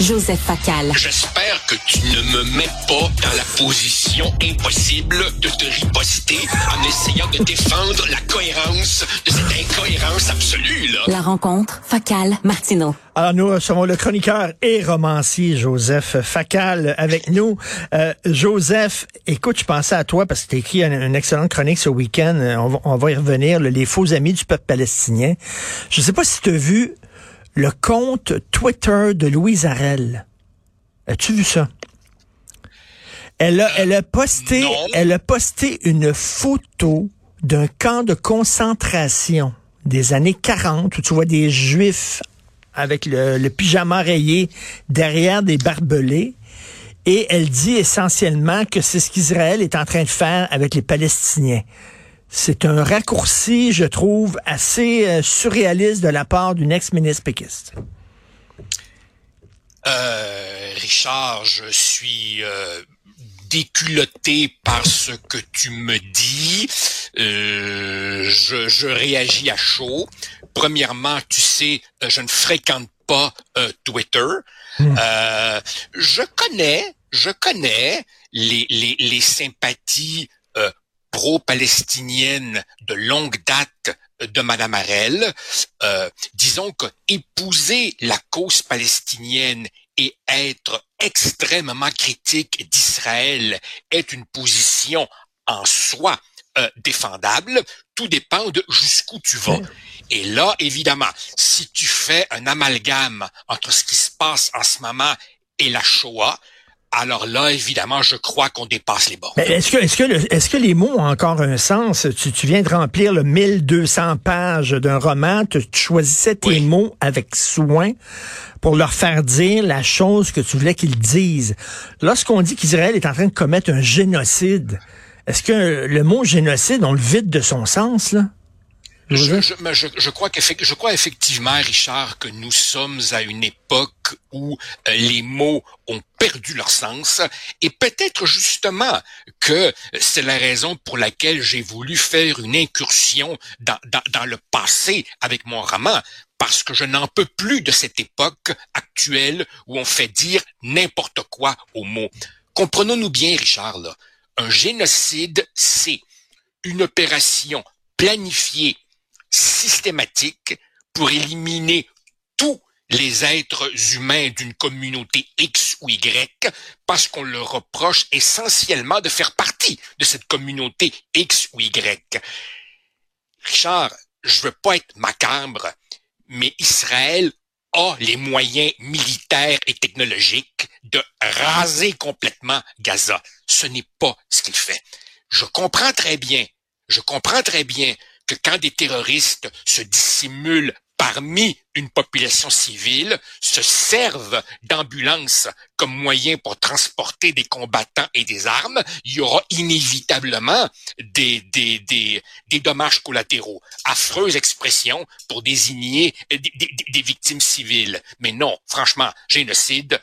Joseph Facal. J'espère que tu ne me mets pas dans la position impossible de te riposter en essayant de défendre la cohérence de cette incohérence absolue, là. La rencontre, Facal, Martineau. Alors nous recevons le chroniqueur et romancier Joseph Facal avec nous. Euh, Joseph, écoute, je pensais à toi parce que tu as écrit une, une, excellente chronique ce week-end. Euh, on va, on va y revenir, les faux amis du peuple palestinien. Je sais pas si tu as vu le compte Twitter de Louise Arel. As-tu vu ça? Elle a, elle a posté, Non. elle a posté une photo d'un camp de concentration des années 40 où tu vois des juifs avec le, le pyjama rayé derrière des barbelés. Et elle dit essentiellement que c'est ce qu'Israël est en train de faire avec les Palestiniens. C'est un raccourci, je trouve, assez euh, surréaliste de la part d'une ex-ministre péquiste. Euh, Richard, je suis euh, déculotté par ce que tu me dis. Euh, je, je réagis à chaud. Premièrement, tu sais, je ne fréquente pas Twitter. Euh, je connais, je connais les, les, les sympathies pro-palestiniennes de longue date de Madame Arel. Euh, disons que épouser la cause palestinienne et être extrêmement critique d'Israël est une position en soi euh, défendable. Tout dépend de jusqu'où tu vas. Et là, évidemment, si tu fais un amalgame entre ce qui se passe en ce moment et la Shoah, alors là, évidemment, je crois qu'on dépasse les bords. Est-ce que, est-ce que, le- est-ce que les mots ont encore un sens? Tu, tu viens de remplir le 1200 pages d'un roman, tu, tu choisissais tes Oui. mots avec soin pour leur faire dire la chose que tu voulais qu'ils disent. Lorsqu'on dit qu'Israël est en train de commettre un génocide, est-ce que le mot génocide, on le vide de son sens, là? Je, je, mais je, je crois je crois effectivement, Richard, que nous sommes à une époque où euh, les mots ont perdu leur sens et peut-être justement que c'est la raison pour laquelle j'ai voulu faire une incursion dans, dans, dans le passé avec mon roman parce que je n'en peux plus de cette époque actuelle où on fait dire n'importe quoi aux mots. Comprenons-nous bien, Richard, là. Un génocide, c'est une opération planifiée, systématique pour éliminer tous les êtres humains d'une communauté X ou Y parce qu'on leur reproche essentiellement de faire partie de cette communauté X ou Y. Richard, je veux pas être macabre, mais Israël a les moyens militaires et technologiques de raser complètement Gaza. Ce n'est pas ce qu'il fait. Je comprends très bien, je comprends très bien quand des terroristes se dissimulent parmi une population civile, se servent d'ambulances comme moyen pour transporter des combattants et des armes, il y aura inévitablement des, des, des, des dommages collatéraux. Affreuse expression pour désigner des victimes civiles. Mais non, franchement, génocide,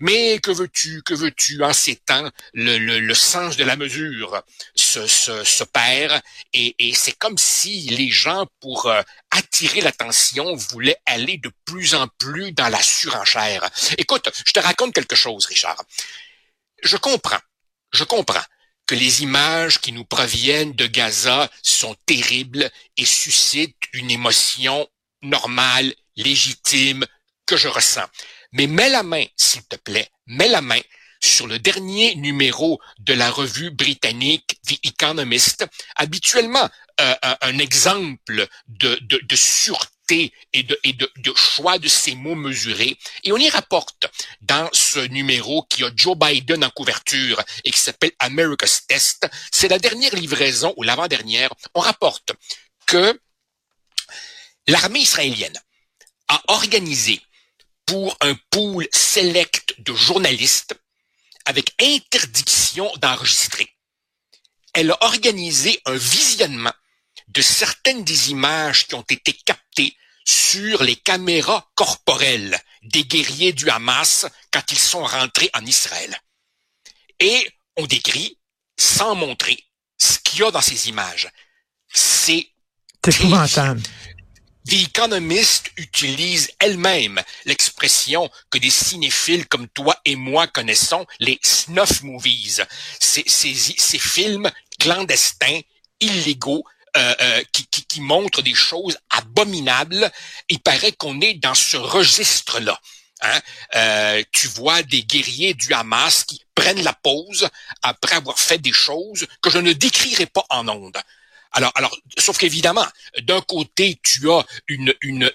mais que veux-tu, que veux-tu en ces temps, le, le, le sens de la mesure se, et c'est comme si les gens, pour euh, attirer l'attention, voulaient aller de plus en plus dans la surenchère. Écoute, je te raconte quelque chose, Richard. Je comprends, je comprends que les images qui nous proviennent de Gaza sont terribles et suscitent une émotion normale, légitime, que je ressens. Mais mets la main, s'il te plaît, mets la main sur le dernier numéro de la revue britannique The Economist, habituellement euh, un, exemple de, de, sûreté et, de, et de choix de ces mots mesurés. Et on y rapporte dans ce numéro qui a Joe Biden en couverture et qui s'appelle America's Test, c'est la dernière livraison ou l'avant-dernière, on rapporte que l'armée israélienne a organisé pour un pool select de journalistes avec interdiction d'enregistrer. Elle a organisé un visionnement de certaines des images qui ont été captées sur les caméras corporelles des guerriers du Hamas quand ils sont rentrés en Israël. Et on décrit, sans montrer, ce qu'il y a dans ces images. C'est. The Economist utilise elle-même l'expression que des cinéphiles comme toi et moi connaissons, les snuff movies. Ces, ces, films clandestins, illégaux, euh, euh, qui montrent des choses abominables. Il paraît qu'on est dans ce registre-là. Hein? Euh, tu vois des guerriers du Hamas qui prennent la pause après avoir fait des choses que je ne décrirai pas en ondes. Alors, alors, sauf qu'évidemment, d'un côté, tu as une,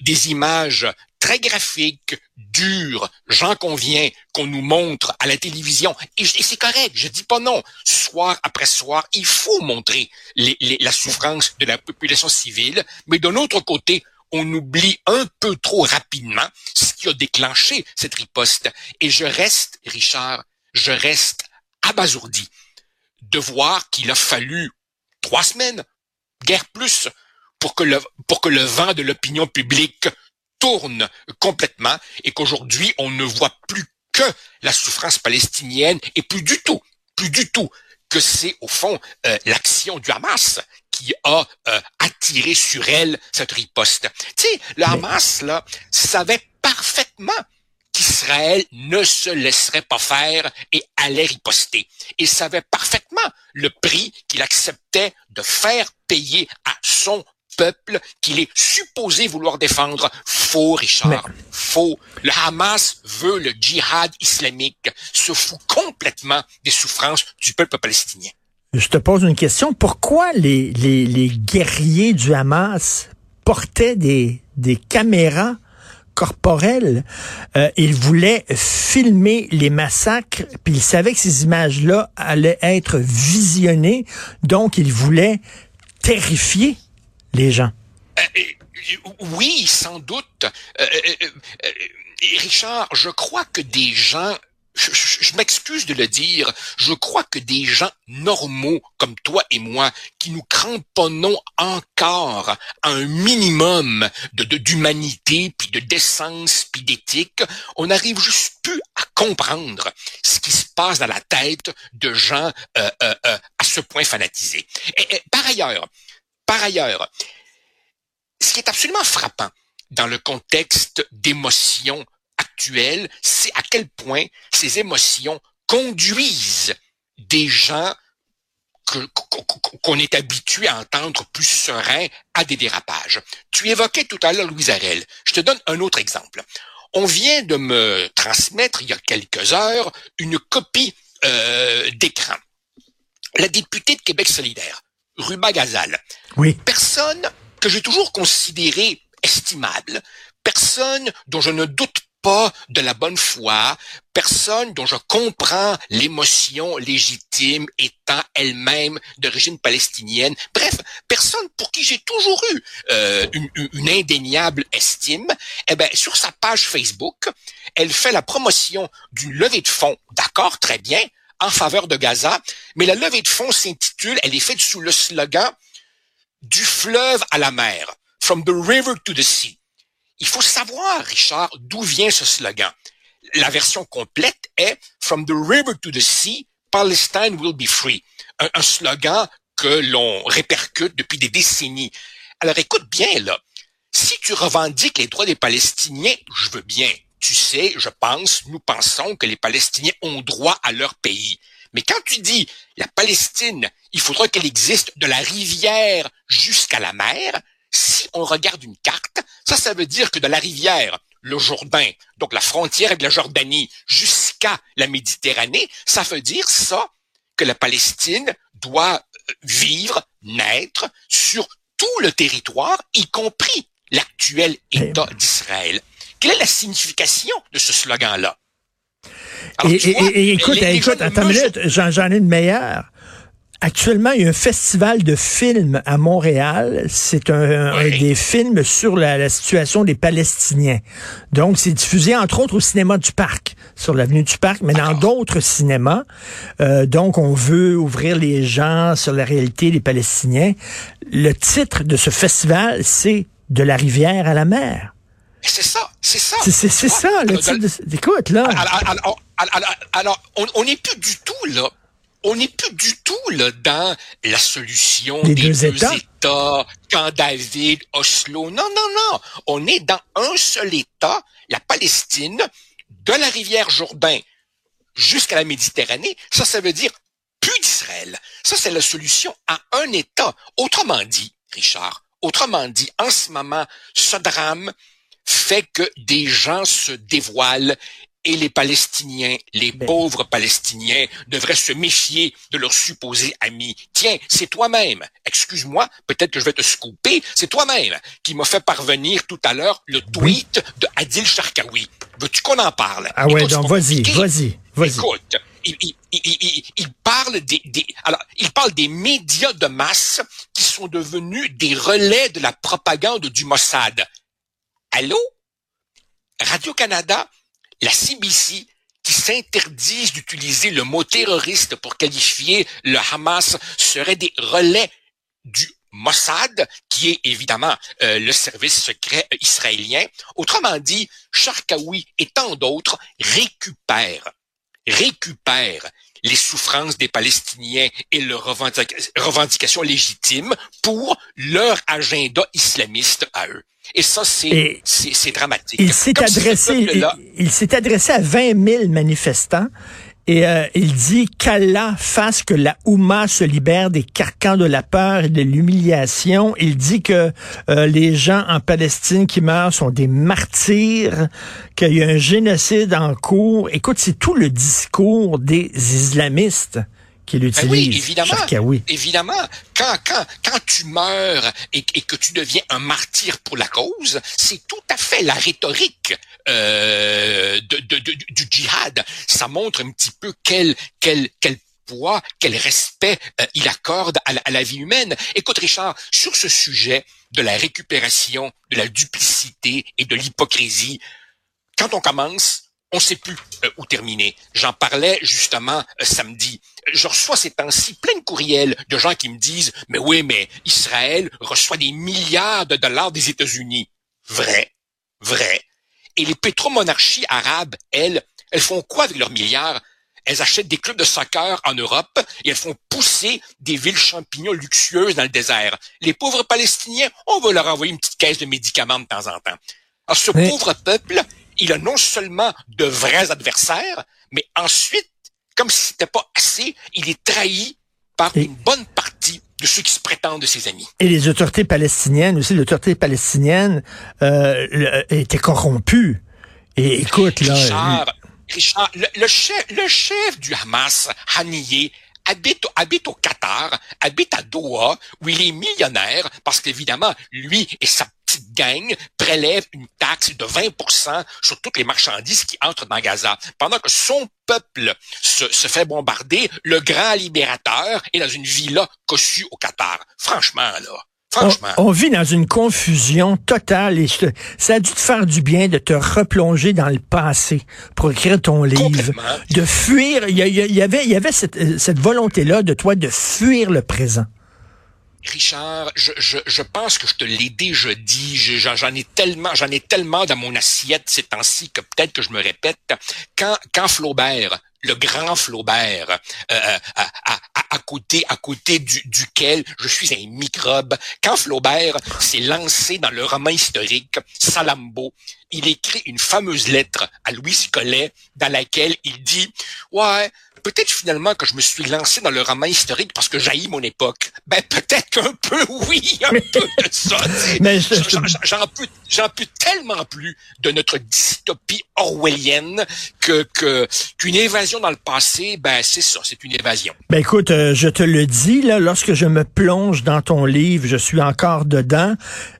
des images très graphiques, dures, j'en conviens, qu'on nous montre à la télévision. Et, c'est correct, je dis pas non. Soir après soir, il faut montrer la souffrance de la population civile, mais d'un autre côté, on oublie un peu trop rapidement ce qui a déclenché cette riposte. Et je reste, Richard, je reste abasourdi de voir qu'il a fallu trois semaines, guère plus, pour que le, pour que le vent de l'opinion publique tourne complètement et qu'aujourd'hui on ne voit plus que la souffrance palestinienne et plus du tout, plus du tout que c'est au fond euh, l'action du Hamas qui a euh, attiré sur elle cette riposte. Tu sais, le Hamas, là, savait parfaitement qu'Israël ne se laisserait pas faire et allait riposter. Et savait parfaitement le prix qu'il acceptait de faire payer à son peuple qu'il est supposé vouloir défendre. Faux, Richard. Faux. Le Hamas veut le djihad islamique, se fout complètement des souffrances du peuple palestinien. Je te pose une question. Pourquoi les, les, les guerriers du Hamas portaient des, des caméras Euh, ils voulaient filmer les massacres, puis ils savaient que ces images-là allaient être visionnées, donc ils voulaient terrifier les gens. Euh, euh, oui, sans doute. Richard, je crois que des gens je, m'excuse de le dire, je crois que des gens normaux comme toi et moi, qui nous cramponnons encore à un minimum de d'humanité, puis de décence, puis d'éthique, on n'arrive juste plus à comprendre ce qui se passe dans la tête de gens euh, euh, euh, à ce point fanatisés. Et, par ailleurs, par ailleurs, ce qui est absolument frappant dans le contexte d'émotions c'est à quel point ces émotions conduisent des gens qu'on est habitué à entendre plus sereins à des dérapages. Tu évoquais tout à l'heure Louise Arel. Je te donne un autre exemple. On vient de me transmettre il y a quelques heures une copie euh, d'écran. La députée de Québec solidaire, Ruba Gazal. Oui. Personne que j'ai toujours considéré estimable, personne dont je ne doute pas de la bonne foi, personne dont je comprends l'émotion légitime étant elle-même d'origine palestinienne. Bref, personne pour qui j'ai toujours eu euh, une, indéniable estime. Eh ben, sur sa page Facebook, elle fait la promotion d'une levée de fonds. D'accord, très bien, en faveur de Gaza, mais la levée de fonds s'intitule, elle est faite sous le slogan du fleuve à la mer, from the river to the sea. Il faut savoir, Richard, d'où vient ce slogan. La version complète est From the river to the sea, Palestine will be free. Un, slogan que l'on répercute depuis des décennies. Alors écoute bien là. Si tu revendiques les droits des Palestiniens, je veux bien. Tu sais, je pense, nous pensons que les Palestiniens ont droit à leur pays. Mais quand tu dis la Palestine, il faudra qu'elle existe de la rivière jusqu'à la mer, si on regarde une carte, ça, ça veut dire que de la rivière, le Jourdain, donc la frontière de la Jordanie, jusqu'à la Méditerranée, ça veut dire ça, que la Palestine doit euh, vivre, naître sur tout le territoire, y compris l'actuel État d'Israël. Quelle est la signification de ce slogan-là? Et, écoute, écoute, attends une minute, j'en ai une meilleure. Actuellement, il y a un festival de films à Montréal. C'est un, des films sur la, situation des Palestiniens. Donc, c'est diffusé entre autres au cinéma du Parc, sur l'avenue du Parc, mais dans d'autres cinémas. Euh, donc, on veut ouvrir les gens sur la réalité des Palestiniens. Le titre de ce festival, c'est De la rivière à la mer. C'est ça, c'est ça. C'est ça, le titre. Écoute, là. Alors, alors on n'est plus du tout là on n'est plus du tout là dans la solution des, des deux, deux États. États, Camp David, Oslo. Non, non, non. On est dans un seul État, la Palestine, de la rivière Jourdain jusqu'à la Méditerranée. Ça, ça veut dire plus d'Israël. Ça, c'est la solution à un État. Autrement dit, Richard, autrement dit, en ce moment, ce drame fait que des gens se dévoilent et les Palestiniens, les Ben. pauvres Palestiniens, devraient se méfier de leurs supposés amis. Tiens, c'est toi-même, excuse-moi, peut-être que je vais te scooper, c'est toi-même qui m'a fait parvenir tout à l'heure le tweet de Adil Sharkawi. Veux-tu qu'on en parle? Ah ouais, Écoute, donc vas-y, vas-y, vas-y. Écoute, il, il, il, il, il parle des, des, alors, il parle des médias de masse qui sont devenus des relais de la propagande du Mossad. Allô? Radio-Canada, la CBC, qui s'interdisent d'utiliser le mot terroriste pour qualifier le Hamas seraient des relais du Mossad, qui est évidemment euh, le service secret israélien. Autrement dit, Sharkawi et tant d'autres récupèrent, récupèrent les souffrances des Palestiniens et leurs revendica- revendications légitimes pour leur agenda islamiste à eux. Et ça, c'est dramatique. Il s'est adressé, il, il s'est adressé à 20 000 manifestants et euh, il dit qu'Allah fasse que la Oumma se libère des carcans de la peur et de l'humiliation. Il dit que euh, les gens en Palestine qui meurent sont des martyrs, qu'il y a un génocide en cours. Écoute, c'est tout le discours des islamistes qu'il Ben utilise. oui, évidemment. Évidemment, quand, quand, quand tu meurs et, et que tu deviens un martyr pour la cause, c'est tout à fait la rhétorique euh, de, de- de- du djihad. Ça montre un petit peu quel, quel, quel poids, quel respect euh, il accorde à la, à la vie humaine. Écoute, Richard, sur ce sujet de la récupération, de la duplicité et de l'hypocrisie, quand on commence, on sait plus euh, où terminer. J'en parlais justement euh, samedi. Je reçois ces temps-ci plein de courriels de gens qui me disent "Mais oui, mais Israël reçoit des milliards de dollars des États-Unis." Vrai, vrai. Et les pétromonarchies arabes, elles, elles font quoi avec leurs milliards? Elles achètent des clubs de soccer en Europe et elles font pousser des villes champignons luxueuses dans le désert. Les pauvres Palestiniens, on va leur envoyer une petite caisse de médicaments de temps en temps. Alors ce pauvre peuple, il a non seulement de vrais adversaires, mais ensuite, comme si c'était pas assez, il est trahi par Et- une bonne partie de ceux qui se prétendent de ses amis. Et les autorités palestiniennes aussi, l'autorité palestinienne euh, le- était corrompue. Et écoute, là, Richard, Richard, le, le chef, le chef du Hamas, Haniyeh, habite, habite au Qatar, habite à Doha, où il est millionnaire, parce qu'évidemment, lui et sa petite gang prélèvent une taxe de 20% sur toutes les marchandises qui entrent dans Gaza, pendant que son peuple se, se fait bombarder, le grand libérateur est dans une villa cossue au Qatar. Franchement, là, on, franchement. on vit dans une confusion totale et je ça a dû te faire du bien de te replonger dans le passé pour écrire ton livre, de fuir. Il y, avait, il y avait cette, cette volonté-là de toi de fuir le présent. Richard, je, je, je pense que je te l'ai déjà dit. Je- J'en ai tellement, j'en ai tellement dans mon assiette ces temps-ci que peut-être que je me répète. Quand, quand Flaubert, le grand Flaubert, euh, à, à, à- à côté, à côté du, duquel je suis un microbe, quand Flaubert s'est lancé dans le roman historique Salambo, il écrit une fameuse lettre à Louis Collet dans laquelle il dit ouais peut-être finalement que je me suis lancé dans le roman historique parce que j'haïs mon époque. Ben peut-être qu'un peu oui, un peu de ça. Mais je- J'en- j'en- J'en peux, j'en peux tellement plus de notre dystopie orwellienne que que qu'une évasion dans le passé, ben c'est ça, c'est une évasion. Ben écoute, euh, je te le dis, là, lorsque je me plonge dans ton livre, je suis encore dedans.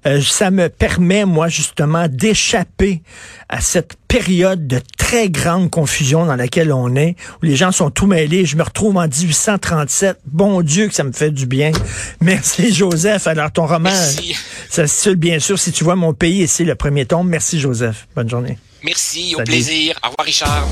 Euh, ça me permet, moi, justement, d'échapper à cette période de très grande confusion dans laquelle on est, où les gens sont tout mêlés. Je me retrouve en 1837. Bon Dieu que ça me fait du bien. Merci, Joseph. Alors, ton roman, Merci. ça se titule, bien sûr, si tu vois mon pays ici, le premier tome. Merci, Joseph. Bonne journée. Merci, au Salut. plaisir. Au revoir Richard.